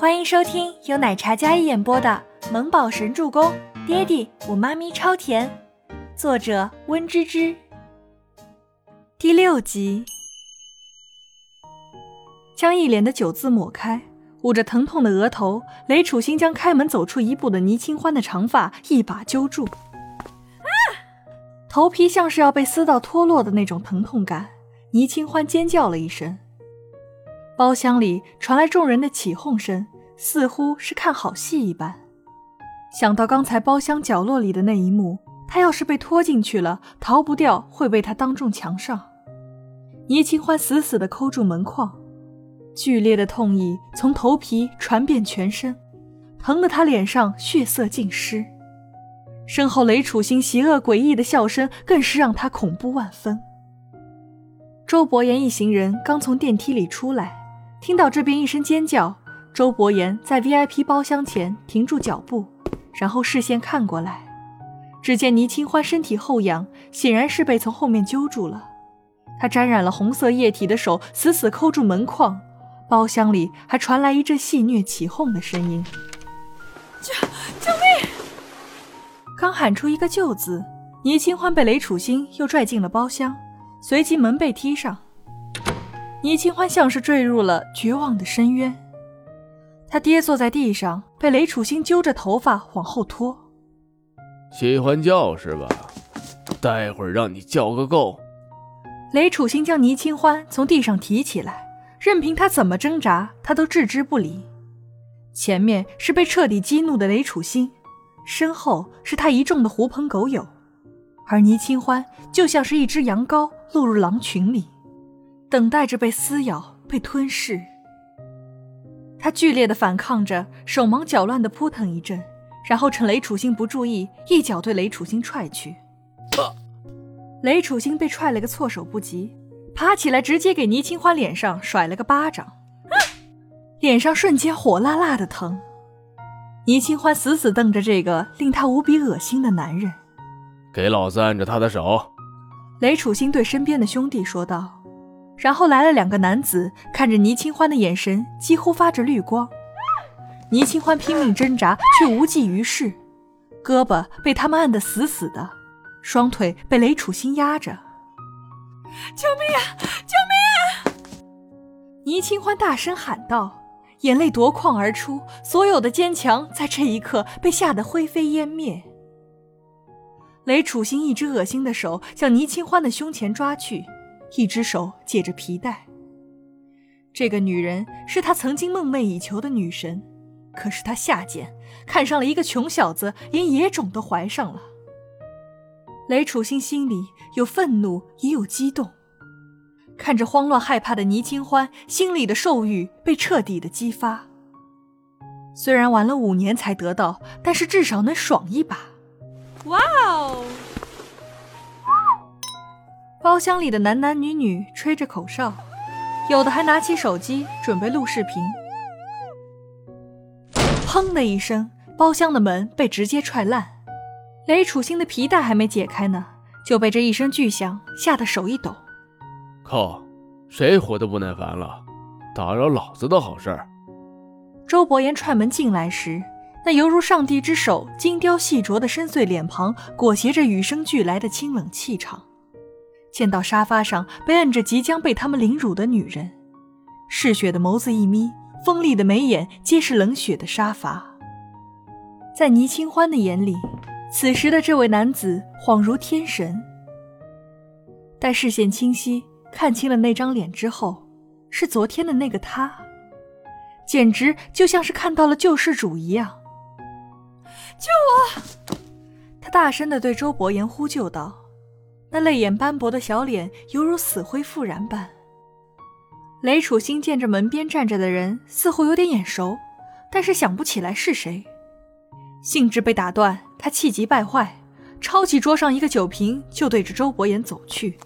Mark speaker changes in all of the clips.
Speaker 1: 欢迎收听由奶茶嘉一演播的《萌宝神助攻》，爹地我妈咪超甜，作者温芝芝。第六集，将一脸的酒渍抹开，捂着疼痛的额头，雷楚心将开门走出一步的倪清欢的长发一把揪住，啊！头皮像是要被撕到脱落的那种疼痛感，倪清欢尖叫了一声。包厢里传来众人的起哄声，似乎是看好戏一般。想到刚才包厢角落里的那一幕，他要是被拖进去了，逃不掉，会被他当众墙上。倪清欢死死地抠住门框，剧烈的痛意从头皮传遍全身，疼得他脸上血色尽失。身后雷楚星邪恶诡异的笑声更是让他恐怖万分。周伯言一行人刚从电梯里出来。听到这边一声尖叫，周伯言在 VIP 包厢前停住脚步，然后视线看过来，只见倪清欢身体后仰，显然是被从后面揪住了。他沾染了红色液体的手死死扣住门框，包厢里还传来一阵戏谑起哄的声音：“
Speaker 2: 救救命！”
Speaker 1: 刚喊出一个“救”字，倪清欢被雷楚星又拽进了包厢，随即门被踢上。倪清欢像是坠入了绝望的深渊，他跌坐在地上，被雷楚星揪着头发往后拖。
Speaker 3: 喜欢叫是吧？待会儿让你叫个够。
Speaker 1: 雷楚星将倪清欢从地上提起来，任凭他怎么挣扎，他都置之不理。前面是被彻底激怒的雷楚星，身后是他一众的狐朋狗友，而倪清欢就像是一只羊羔落入狼群里。等待着被撕咬、被吞噬。他剧烈的反抗着，手忙脚乱的扑腾一阵，然后趁雷楚星不注意，一脚对雷楚星踹去。雷楚星被踹了个措手不及，爬起来直接给倪清欢脸上甩了个巴掌，脸上瞬间火辣辣的疼。倪清欢死死瞪着这个令他无比恶心的男人，
Speaker 3: 给老子按着他的手。
Speaker 1: 雷楚星对身边的兄弟说道。然后来了两个男子，看着倪清欢的眼神几乎发着绿光。倪清欢拼命挣扎，却无济于事，胳膊被他们按得死死的，双腿被雷楚欣压着。
Speaker 2: 救命啊！救命啊！
Speaker 1: 倪清欢大声喊道，眼泪夺眶而出，所有的坚强在这一刻被吓得灰飞烟灭。雷楚星一只恶心的手向倪清欢的胸前抓去。一只手解着皮带。这个女人是他曾经梦寐以求的女神，可是他下贱，看上了一个穷小子，连野种都怀上了。雷楚星心里有愤怒，也有激动，看着慌乱害怕的倪清欢，心里的兽欲被彻底的激发。虽然玩了五年才得到，但是至少能爽一把。
Speaker 2: 哇哦！
Speaker 1: 包厢里的男男女女吹着口哨，有的还拿起手机准备录视频。砰的一声，包厢的门被直接踹烂。雷楚星的皮带还没解开呢，就被这一声巨响吓得手一抖。
Speaker 3: 靠！谁活得不耐烦了？打扰老子的好事儿。
Speaker 1: 周伯言踹门进来时，那犹如上帝之手精雕细琢的深邃脸庞，裹挟着与生俱来的清冷气场。见到沙发上被摁着即将被他们凌辱的女人，嗜血的眸子一眯，锋利的眉眼皆是冷血的杀伐。在倪清欢的眼里，此时的这位男子恍如天神。待视线清晰，看清了那张脸之后，是昨天的那个他，简直就像是看到了救世主一样。
Speaker 2: 救我！
Speaker 1: 他大声地对周伯言呼救道。那泪眼斑驳的小脸犹如死灰复燃般。雷楚星见着门边站着的人似乎有点眼熟，但是想不起来是谁。兴致被打断，他气急败坏，抄起桌上一个酒瓶就对着周伯言走去，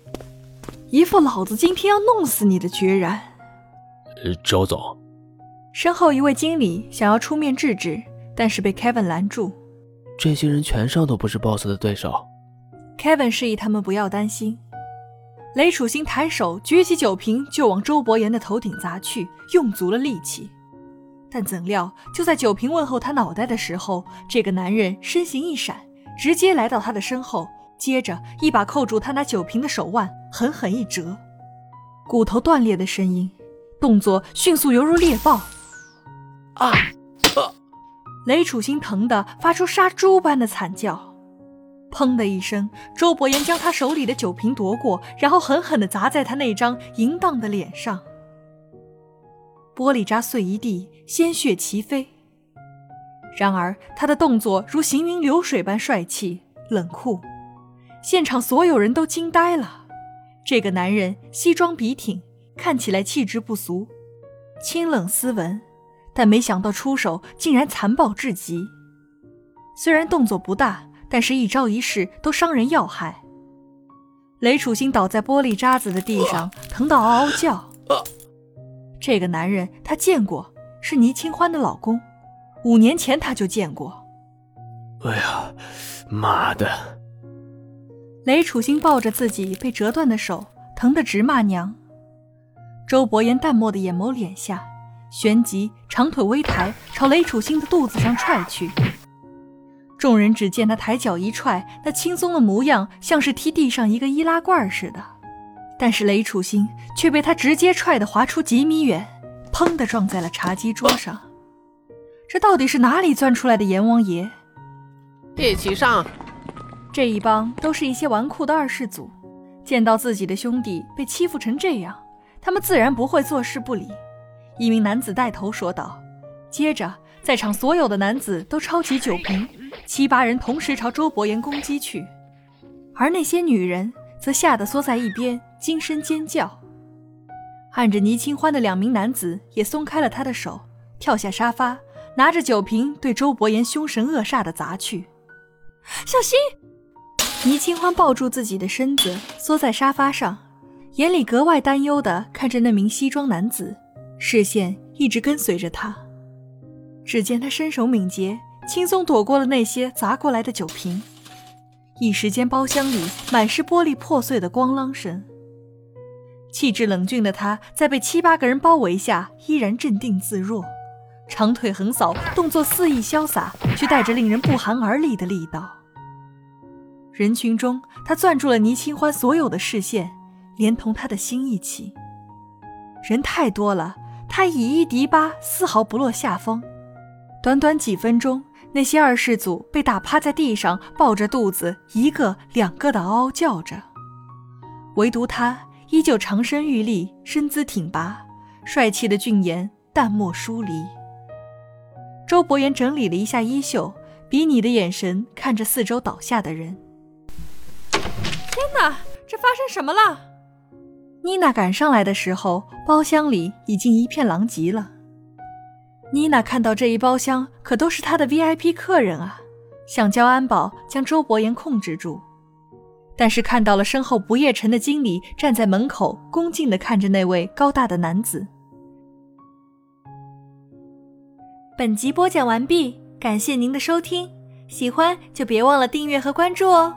Speaker 1: 一副老子今天要弄死你的决然。
Speaker 3: 周总，
Speaker 1: 身后一位经理想要出面制止，但是被 Kevin 拦住。
Speaker 4: 这些人全上都不是 BOSS 的对手。
Speaker 1: Kevin 示意他们不要担心。雷楚星抬手举起酒瓶就往周伯言的头顶砸去，用足了力气。但怎料就在酒瓶问候他脑袋的时候，这个男人身形一闪，直接来到他的身后，接着一把扣住他拿酒瓶的手腕，狠狠一折，骨头断裂的声音，动作迅速犹如猎豹。
Speaker 3: 啊！
Speaker 1: 雷楚星疼得发出杀猪般的惨叫。砰的一声，周伯言将他手里的酒瓶夺过，然后狠狠地砸在他那张淫荡的脸上。玻璃渣碎一地，鲜血齐飞。然而他的动作如行云流水般帅气冷酷，现场所有人都惊呆了。这个男人西装笔挺，看起来气质不俗，清冷斯文。但没想到出手竟然残暴至极，虽然动作不大，但是一招一式都伤人要害。雷楚星倒在玻璃渣子的地上，疼到嗷嗷叫。这个男人他见过，是倪清欢的老公，五年前他就见过。
Speaker 3: 哎呀，妈的！
Speaker 1: 雷楚星抱着自己被折断的手，疼得直骂娘。周伯言淡漠的眼眸敛下。旋即长腿微抬，朝雷楚星的肚子上踹去。众人只见他抬脚一踹，那轻松的模样像是踢地上一个易拉罐似的。但是雷楚星却被他直接踹得滑出几米远，砰的撞在了茶几桌上。这到底是哪里钻出来的阎王爷？
Speaker 4: 一起上！
Speaker 1: 这一帮都是一些纨绔的二世祖，见到自己的兄弟被欺负成这样，他们自然不会坐视不理。一名男子带头说道，接着在场所有的男子都抄起酒瓶，七八人同时朝周伯言攻击去，而那些女人则吓得缩在一边，惊声尖叫。按着倪清欢的两名男子也松开了他的手，跳下沙发，拿着酒瓶对周伯言凶神恶煞的砸去。
Speaker 2: 小心！
Speaker 1: 倪清欢抱住自己的身子，缩在沙发上，眼里格外担忧地看着那名西装男子。视线一直跟随着他，只见他身手敏捷，轻松躲过了那些砸过来的酒瓶。一时间，包厢里满是玻璃破碎的咣啷声。气质冷峻的他，在被七八个人包围下，依然镇定自若，长腿横扫，动作肆意潇洒，却带着令人不寒而栗的力道。人群中，他攥住了倪清欢所有的视线，连同他的心一起。人太多了。他以一敌八，丝毫不落下风。短短几分钟，那些二世祖被打趴在地上，抱着肚子，一个两个的嗷嗷叫着。唯独他依旧长身玉立，身姿挺拔，帅气的俊颜淡漠疏离。周伯言整理了一下衣袖，比拟的眼神看着四周倒下的人。
Speaker 2: 天哪，这发生什么了？
Speaker 1: 妮娜赶上来的时候，包厢里已经一片狼藉了。妮娜看到这一包厢可都是她的 VIP 客人啊，想叫安保将周伯言控制住，但是看到了身后不夜城的经理站在门口，恭敬地看着那位高大的男子。本集播讲完毕，感谢您的收听，喜欢就别忘了订阅和关注哦。